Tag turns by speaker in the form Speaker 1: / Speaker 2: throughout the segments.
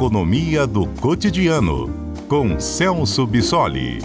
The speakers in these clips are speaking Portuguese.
Speaker 1: Economia do Cotidiano, com Celso Bissoli.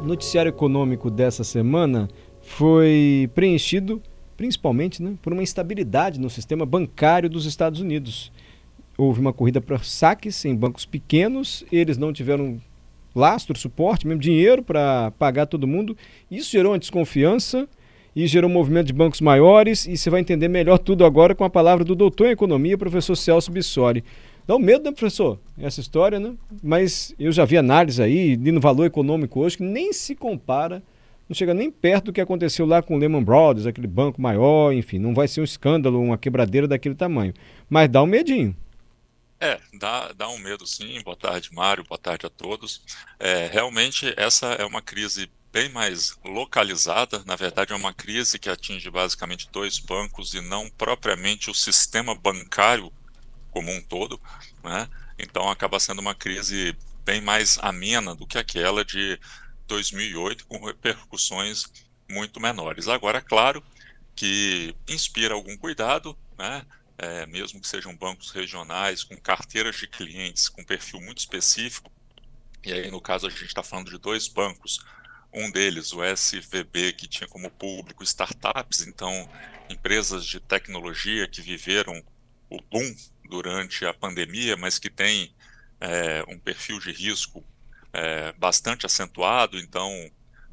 Speaker 2: O noticiário econômico dessa semana foi preenchido principalmente né, por uma instabilidade no sistema bancário dos Estados Unidos. Houve uma corrida para saques em bancos pequenos, eles não tiveram lastro, suporte, mesmo dinheiro para pagar todo mundo. Isso gerou uma desconfiança e gerou um movimento de bancos maiores e você vai entender melhor tudo agora com a palavra do doutor em economia, professor Celso Bissoli. Dá um medo, né, professor? Essa história, né? Mas eu já vi análise aí, no valor econômico hoje, que nem se compara, não chega nem perto do que aconteceu lá com o Lehman Brothers, aquele banco maior, enfim, não vai ser um escândalo, uma quebradeira daquele tamanho. Mas dá um medinho.
Speaker 3: É, dá, dá um medo sim. Boa tarde, Mário. Boa tarde a todos. É, realmente, essa é uma crise bem mais localizada. Na verdade, é uma crise que atinge basicamente dois bancos e não propriamente o sistema bancário como um todo. Né? Então, acaba sendo uma crise bem mais amena do que aquela de 2008, com repercussões muito menores. Agora, claro que inspira algum cuidado, né? É, mesmo que sejam bancos regionais, com carteiras de clientes com perfil muito específico, e aí no caso a gente está falando de dois bancos, um deles, o SVB, que tinha como público startups, então empresas de tecnologia que viveram o boom durante a pandemia, mas que têm é, um perfil de risco é, bastante acentuado, então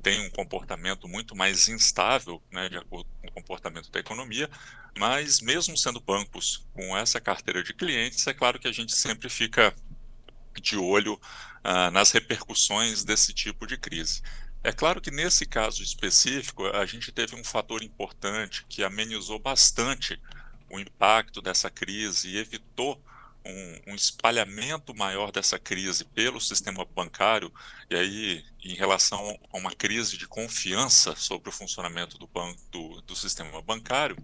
Speaker 3: tem um comportamento muito mais instável, né, de acordo com o comportamento da economia, mas mesmo sendo bancos com essa carteira de clientes, é claro que a gente sempre fica de olho uh, nas repercussões desse tipo de crise. É claro que nesse caso específico, a gente teve um fator importante que amenizou bastante o impacto dessa crise e evitou um, um, espalhamento maior dessa crise pelo sistema bancário, e aí, em relação a uma crise de confiança sobre o funcionamento do, banco, do, do sistema bancário,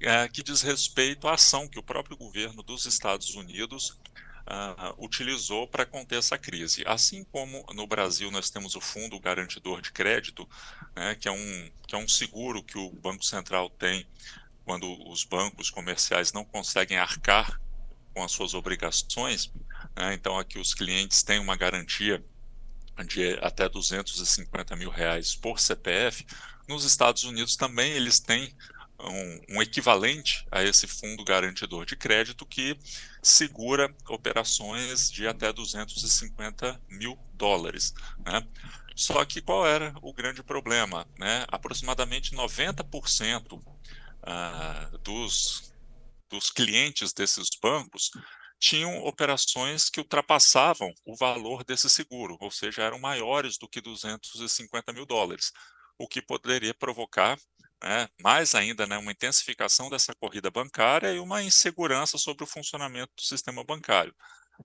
Speaker 3: é, que diz respeito à ação que o próprio governo dos Estados Unidos uh, utilizou para conter essa crise. Assim como no Brasil nós temos o Fundo Garantidor de Crédito, né, que, é um, que é um seguro que o Banco Central tem quando os bancos comerciais não conseguem arcar com as suas obrigações. Né, então aqui os clientes têm uma garantia de até 250 mil reais por CPF. Nos Estados Unidos também eles têm um, um, equivalente a esse fundo garantidor de crédito que segura operações de até 250 mil dólares. Né? Só que qual era o grande problema? Né? Aproximadamente 90% uh, ah, dos, dos clientes desses bancos tinham operações que ultrapassavam o valor desse seguro, ou seja, eram maiores do que 250 mil dólares, o que poderia provocar né, mais ainda, né, uma intensificação dessa corrida bancária e uma insegurança sobre o funcionamento do sistema bancário.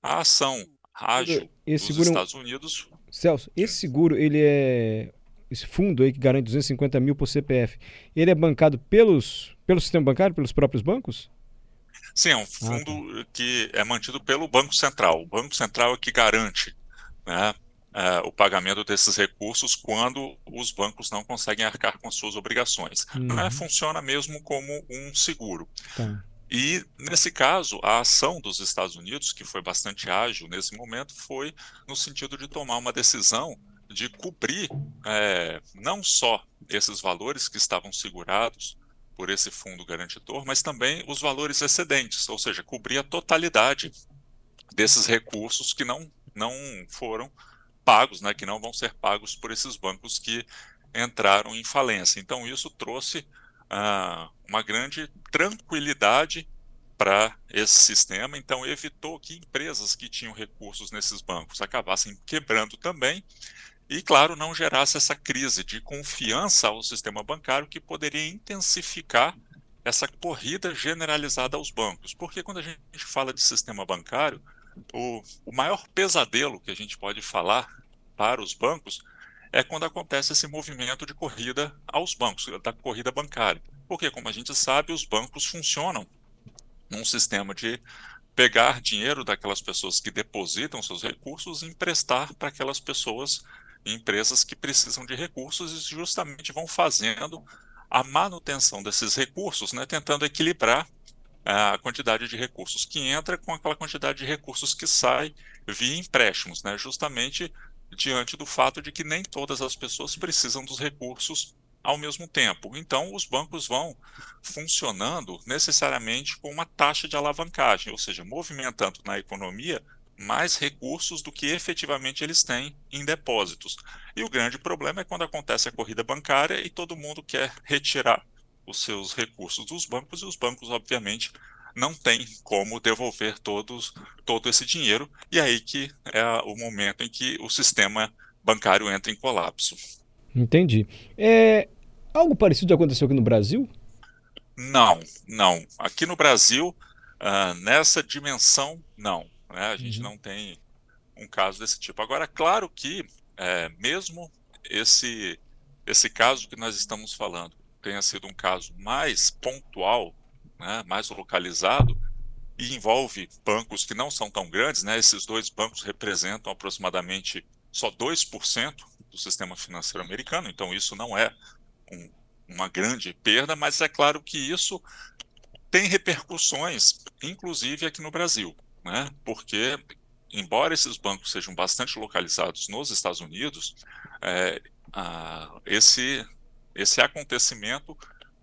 Speaker 3: A ação ágil esse dos seguro, Estados Unidos...
Speaker 2: Celso, esse seguro, ele é... Esse fundo aí que garante 250 mil por CPF, ele é bancado pelos, pelo sistema bancário, pelos próprios bancos?
Speaker 3: Sim, é um fundo ah, tá. que é mantido pelo Banco Central. O Banco Central é que garante né, uh, o pagamento desses recursos quando os bancos não conseguem arcar com suas obrigações. Uhum. Funciona mesmo como um seguro. Tá. E, nesse caso, a ação dos Estados Unidos, que foi bastante ágil nesse momento, foi no sentido de tomar uma decisão de cobrir é, não só esses valores que estavam segurados por esse fundo garantidor, mas também os valores excedentes, ou seja, cobrir a totalidade desses recursos que não, não foram pagos, né, que não vão ser pagos por esses bancos que entraram em falência. Então, isso trouxe ah, uma grande tranquilidade para esse sistema, então evitou que empresas que tinham recursos nesses bancos acabassem quebrando também e, claro, não gerasse essa crise de confiança ao sistema bancário que poderia intensificar essa corrida generalizada aos bancos. Porque quando a gente fala de sistema bancário, o, o maior pesadelo que a gente pode falar para os bancos é quando acontece esse movimento de corrida aos bancos, da corrida bancária. Porque, como a gente sabe, os bancos funcionam num sistema de pegar dinheiro daquelas pessoas que depositam seus recursos e emprestar para aquelas pessoas empresas que precisam de recursos e justamente vão fazendo a manutenção desses recursos, né, tentando equilibrar a quantidade de recursos que entra com aquela quantidade de recursos que sai via empréstimos, né, justamente diante do fato de que nem todas as pessoas precisam dos recursos ao mesmo tempo. Então, os bancos vão funcionando necessariamente com uma taxa de alavancagem, ou seja, movimentando na economia mais recursos do que efetivamente eles têm em depósitos. E o grande problema é quando acontece a corrida bancária e todo mundo quer retirar os seus recursos dos bancos e os bancos, obviamente, não têm como devolver todos, todo esse dinheiro, e aí que é o momento em que o sistema bancário entra em colapso.
Speaker 2: Entendi. É, algo parecido aconteceu aqui no Brasil?
Speaker 3: Não, não. Aqui no Brasil, uh, nessa dimensão, não. Né? A gente uhum. não tem um caso desse tipo. Agora, claro que, é, mesmo esse, esse caso que nós estamos falando tenha sido um caso mais pontual, né, mais localizado, e envolve bancos que não são tão grandes, né, esses dois bancos representam aproximadamente só 2% do sistema financeiro americano, então isso não é um, uma grande perda, mas é claro que isso tem repercussões, inclusive aqui no Brasil né? Porque embora esses bancos sejam bastante localizados nos Estados Unidos, é, a, esse esse acontecimento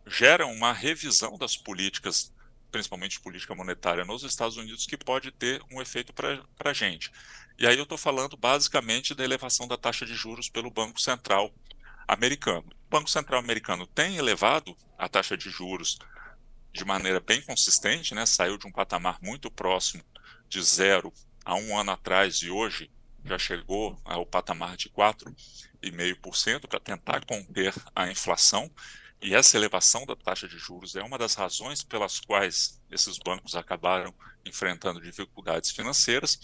Speaker 3: gera uma revisão das políticas, principalmente política monetária nos Estados Unidos, que pode ter um efeito para a gente. E aí eu estou falando basicamente da elevação da taxa de juros pelo Banco Central americano. O Banco Central americano tem elevado a taxa de juros de maneira bem consistente, né? saiu de um patamar muito próximo de zero há um ano atrás e hoje já chegou ao patamar de 4,5% para tentar conter a inflação. E essa elevação da taxa de juros é uma das razões pelas quais esses bancos acabaram enfrentando dificuldades financeiras.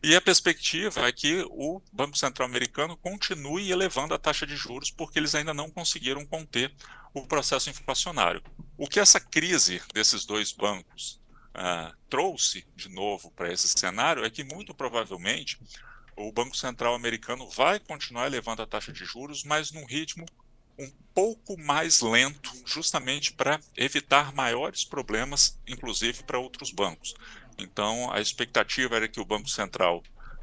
Speaker 3: E a perspectiva é que o Banco Central americano continue elevando a taxa de juros, porque eles ainda não conseguiram conter o processo inflacionário. O que essa crise desses dois bancos uh, trouxe de novo para esse cenário é que muito provavelmente o Banco Central americano vai continuar elevando a taxa de juros, mas num ritmo um pouco mais lento, justamente para evitar maiores problemas, inclusive para outros bancos. Então, a expectativa era que o Banco Central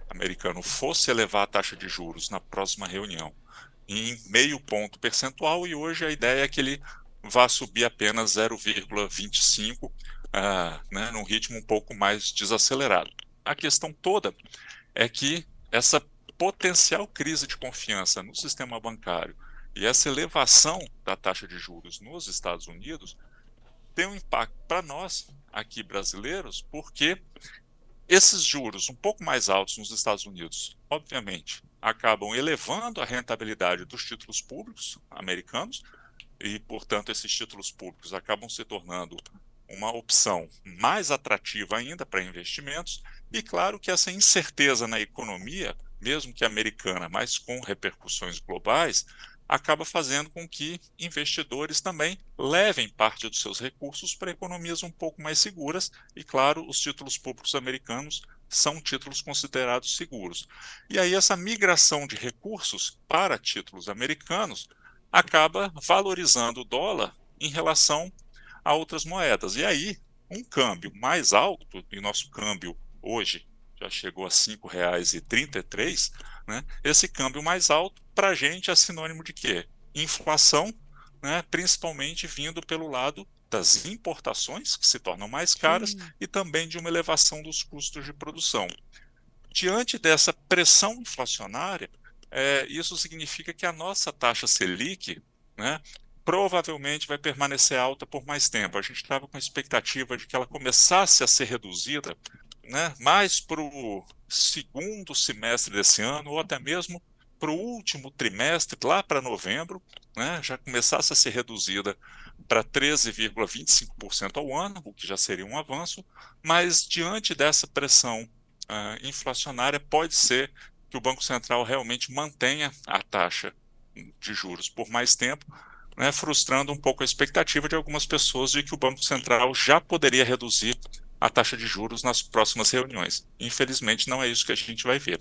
Speaker 3: americano fosse elevar a taxa de juros na próxima reunião em meio ponto percentual e hoje a ideia é que ele vá subir apenas 0,25 uh, né, num ritmo um pouco mais desacelerado. A questão toda é que essa potencial crise de confiança no sistema bancário e essa elevação da taxa de juros nos Estados Unidos tem um impacto para nós aqui brasileiros, porque esses juros um pouco mais altos nos Estados Unidos, obviamente, acabam elevando a rentabilidade dos títulos públicos americanos e, portanto, esses títulos públicos acabam se tornando uma opção mais atrativa ainda para investimentos, e claro que essa incerteza na economia, mesmo que americana, mas com repercussões globais, acaba fazendo com que investidores também levem parte dos seus recursos para economias um pouco mais seguras, e claro, os títulos públicos americanos são títulos considerados seguros. E aí essa migração de recursos para títulos americanos acaba valorizando o dólar em relação a outras moedas. E aí, um câmbio mais alto, e nosso câmbio hoje já chegou a R$ 5,33, né? esse câmbio mais alto, para a gente, é sinônimo de quê? Inflação, né? principalmente vindo pelo lado das importações, que se tornam mais caras, Sim. e também de uma elevação dos custos de produção. Diante dessa pressão inflacionária, é, isso significa que a nossa taxa Selic, né, provavelmente vai permanecer alta por mais tempo. A gente estava com a expectativa de que ela começasse a ser reduzida né, mais para o segundo semestre desse ano, ou até mesmo para o último trimestre, lá para novembro, né, já começasse a ser reduzida para 13,25% ao ano, o que já seria um avanço, mas diante dessa pressão uh, inflacionária, pode ser que o Banco Central realmente mantenha a taxa de juros por mais tempo, né, frustrando um pouco a expectativa de algumas pessoas de que o Banco Central já poderia reduzir a taxa de juros nas próximas reuniões. Infelizmente, não é isso que a gente vai ver.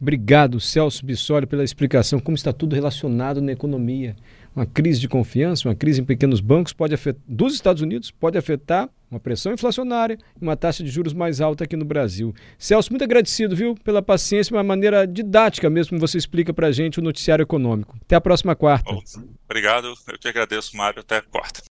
Speaker 2: Obrigado, Celso Bissoli, pela explicação como está tudo relacionado na economia. Uma crise de confiança, uma crise em pequenos bancos pode afetar, dos Estados Unidos pode afetar uma pressão inflacionária e uma taxa de juros mais alta aqui no Brasil. Celso, muito agradecido, viu, pela paciência, uma maneira didática mesmo que você explica para a gente o noticiário econômico. Até a próxima quarta.
Speaker 3: Obrigado, eu te agradeço, Mário. Até quarta.